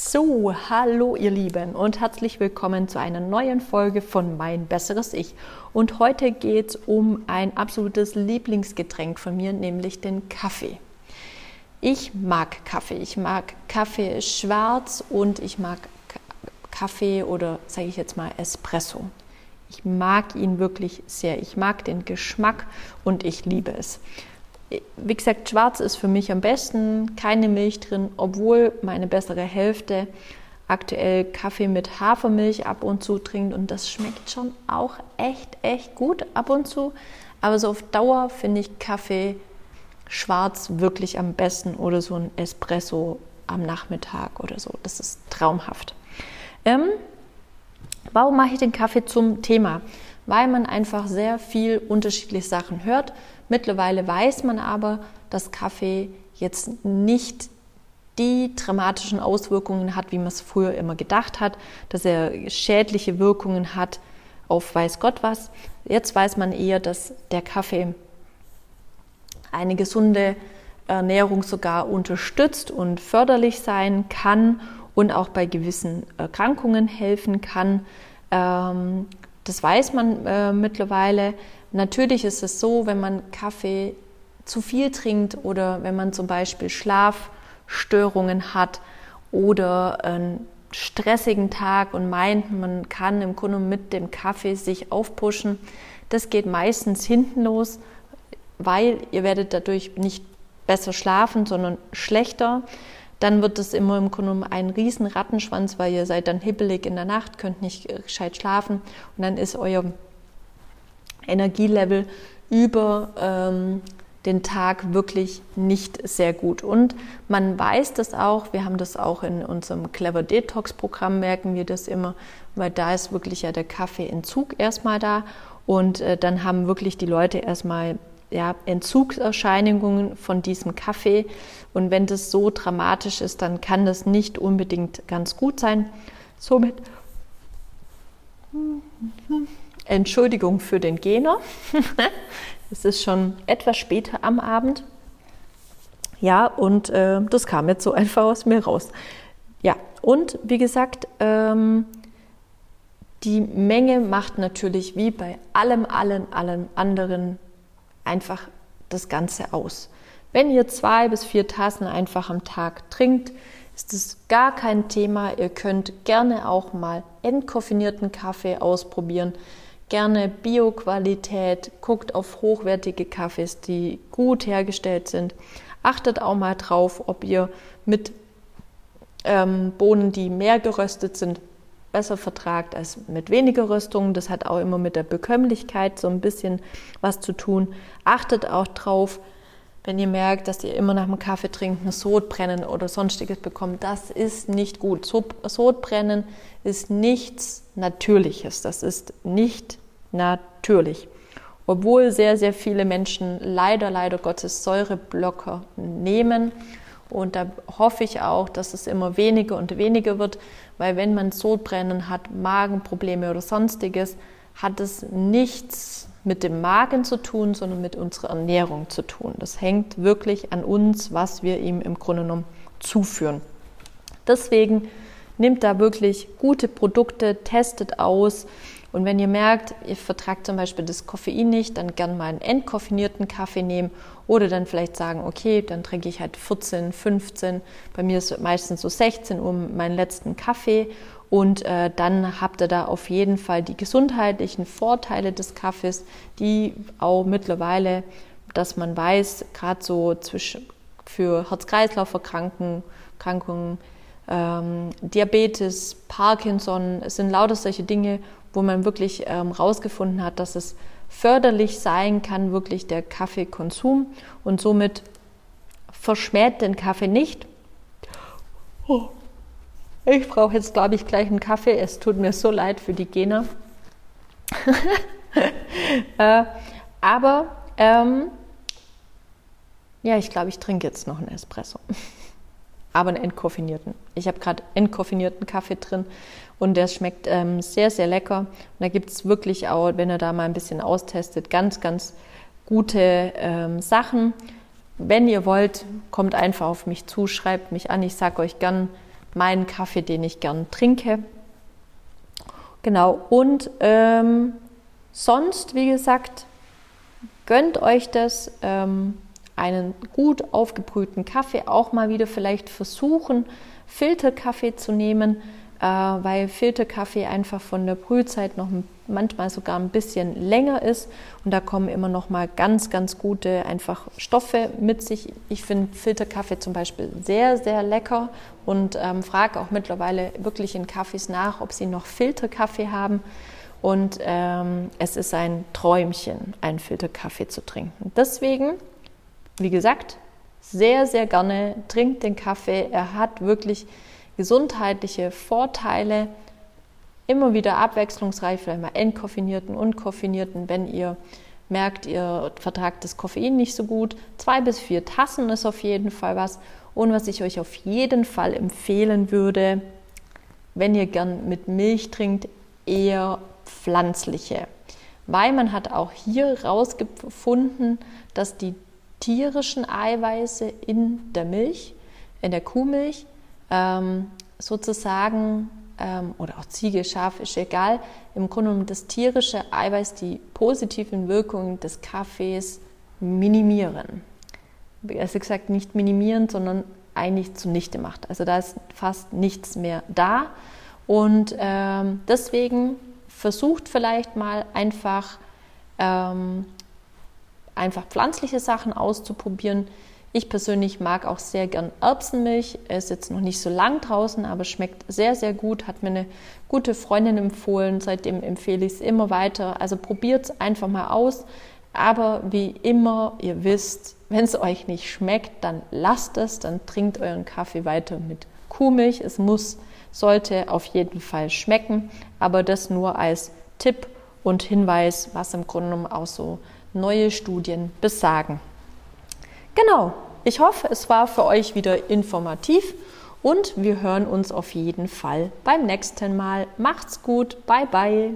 So, hallo ihr Lieben und herzlich willkommen zu einer neuen Folge von Mein besseres Ich. Und heute geht es um ein absolutes Lieblingsgetränk von mir, nämlich den Kaffee. Ich mag Kaffee. Ich mag Kaffee schwarz und ich mag Kaffee oder sage ich jetzt mal Espresso. Ich mag ihn wirklich sehr. Ich mag den Geschmack und ich liebe es wie gesagt, schwarz ist für mich am besten, keine Milch drin, obwohl meine bessere Hälfte aktuell Kaffee mit Hafermilch ab und zu trinkt und das schmeckt schon auch echt, echt gut ab und zu. Aber so auf Dauer finde ich Kaffee schwarz wirklich am besten oder so ein Espresso am Nachmittag oder so. Das ist traumhaft. Ähm, warum mache ich den Kaffee zum Thema? Weil man einfach sehr viel unterschiedliche Sachen hört Mittlerweile weiß man aber, dass Kaffee jetzt nicht die dramatischen Auswirkungen hat, wie man es früher immer gedacht hat, dass er schädliche Wirkungen hat auf weiß Gott was. Jetzt weiß man eher, dass der Kaffee eine gesunde Ernährung sogar unterstützt und förderlich sein kann und auch bei gewissen Erkrankungen helfen kann. Ähm, das weiß man äh, mittlerweile. Natürlich ist es so, wenn man Kaffee zu viel trinkt oder wenn man zum Beispiel Schlafstörungen hat oder einen stressigen Tag und meint, man kann im Grunde mit dem Kaffee sich aufpushen. Das geht meistens hinten los, weil ihr werdet dadurch nicht besser schlafen, sondern schlechter. Dann wird es immer im Grunde ein riesen Rattenschwanz, weil ihr seid dann hibbelig in der Nacht, könnt nicht gescheit schlafen und dann ist euer Energielevel über ähm, den Tag wirklich nicht sehr gut. Und man weiß das auch, wir haben das auch in unserem Clever Detox Programm, merken wir das immer, weil da ist wirklich ja der Kaffeeentzug erstmal da und äh, dann haben wirklich die Leute erstmal ja, Entzugserscheinungen von diesem Kaffee. Und wenn das so dramatisch ist, dann kann das nicht unbedingt ganz gut sein. Somit Entschuldigung für den Gener. es ist schon etwas später am Abend. Ja, und äh, das kam jetzt so einfach aus mir raus. Ja, und wie gesagt, ähm, die Menge macht natürlich wie bei allem, allen, allen anderen einfach das Ganze aus. Wenn ihr zwei bis vier Tassen einfach am Tag trinkt, ist es gar kein Thema. Ihr könnt gerne auch mal entkoffinierten Kaffee ausprobieren gerne Bio-Qualität, guckt auf hochwertige Kaffees, die gut hergestellt sind. Achtet auch mal drauf, ob ihr mit ähm, Bohnen, die mehr geröstet sind, besser vertragt als mit weniger Röstung. Das hat auch immer mit der Bekömmlichkeit so ein bisschen was zu tun. Achtet auch drauf, wenn ihr merkt, dass ihr immer nach dem Kaffee trinken Sodbrennen oder sonstiges bekommt, das ist nicht gut. Sodbrennen ist nichts Natürliches. Das ist nicht natürlich. Obwohl sehr, sehr viele Menschen leider, leider Gottes Säureblocker nehmen. Und da hoffe ich auch, dass es immer weniger und weniger wird, weil wenn man Sodbrennen hat, Magenprobleme oder sonstiges, hat es nichts mit dem Magen zu tun, sondern mit unserer Ernährung zu tun. Das hängt wirklich an uns, was wir ihm im Grunde genommen zuführen. Deswegen nimmt da wirklich gute Produkte, testet aus. Und wenn ihr merkt, ihr vertragt zum Beispiel das Koffein nicht, dann gern mal einen entkoffinierten Kaffee nehmen oder dann vielleicht sagen, okay, dann trinke ich halt 14, 15, bei mir ist es meistens so 16 Uhr meinen letzten Kaffee und äh, dann habt ihr da auf jeden Fall die gesundheitlichen Vorteile des Kaffees, die auch mittlerweile, dass man weiß, gerade so zwischen, für Herz-Kreislauf-Erkrankungen, ähm, Diabetes, Parkinson, es sind lauter solche Dinge, wo man wirklich herausgefunden ähm, hat, dass es förderlich sein kann, wirklich der Kaffeekonsum und somit verschmäht den Kaffee nicht. Oh. Ich brauche jetzt, glaube ich, gleich einen Kaffee. Es tut mir so leid für die Gena. äh, aber ähm, ja, ich glaube, ich trinke jetzt noch einen Espresso. aber einen entkoffinierten. Ich habe gerade entkoffinierten Kaffee drin und der schmeckt ähm, sehr, sehr lecker. Und da gibt es wirklich auch, wenn ihr da mal ein bisschen austestet, ganz, ganz gute ähm, Sachen. Wenn ihr wollt, kommt einfach auf mich zu, schreibt mich an. Ich sage euch gern, meinen Kaffee, den ich gern trinke. Genau, und ähm, sonst, wie gesagt, gönnt euch das, ähm, einen gut aufgebrühten Kaffee, auch mal wieder vielleicht versuchen, Filterkaffee zu nehmen, äh, weil Filterkaffee einfach von der Brühzeit noch manchmal sogar ein bisschen länger ist und da kommen immer noch mal ganz, ganz gute einfach Stoffe mit sich. Ich finde Filterkaffee zum Beispiel sehr, sehr lecker und ähm, frage auch mittlerweile wirklich in Kaffees nach, ob sie noch Filterkaffee haben. Und ähm, es ist ein Träumchen, einen Filterkaffee zu trinken. Deswegen, wie gesagt, sehr, sehr gerne trinkt den Kaffee. Er hat wirklich gesundheitliche Vorteile. Immer wieder abwechslungsreich, vielleicht mal entkoffinierten, unkoffinierten, wenn ihr merkt, ihr vertragt das Koffein nicht so gut. Zwei bis vier Tassen ist auf jeden Fall was. Und was ich euch auf jeden Fall empfehlen würde, wenn ihr gern mit Milch trinkt, eher pflanzliche. Weil man hat auch hier rausgefunden, dass die tierischen Eiweiße in der Milch, in der Kuhmilch, ähm, sozusagen, ähm, oder auch Ziege, Schaf, ist egal, im Grunde genommen das tierische Eiweiß die positiven Wirkungen des Kaffees minimieren. Also gesagt, nicht minimieren, sondern eigentlich zunichte macht. Also da ist fast nichts mehr da. Und ähm, deswegen versucht vielleicht mal einfach, ähm, einfach pflanzliche Sachen auszuprobieren. Ich persönlich mag auch sehr gern Erbsenmilch. Er ist jetzt noch nicht so lang draußen, aber schmeckt sehr, sehr gut. Hat mir eine gute Freundin empfohlen. Seitdem empfehle ich es immer weiter. Also probiert es einfach mal aus. Aber wie immer, ihr wisst, wenn es euch nicht schmeckt, dann lasst es. Dann trinkt euren Kaffee weiter mit Kuhmilch. Es muss, sollte auf jeden Fall schmecken. Aber das nur als Tipp und Hinweis, was im Grunde genommen auch so neue Studien besagen. Genau, ich hoffe, es war für euch wieder informativ und wir hören uns auf jeden Fall beim nächsten Mal. Macht's gut, bye bye.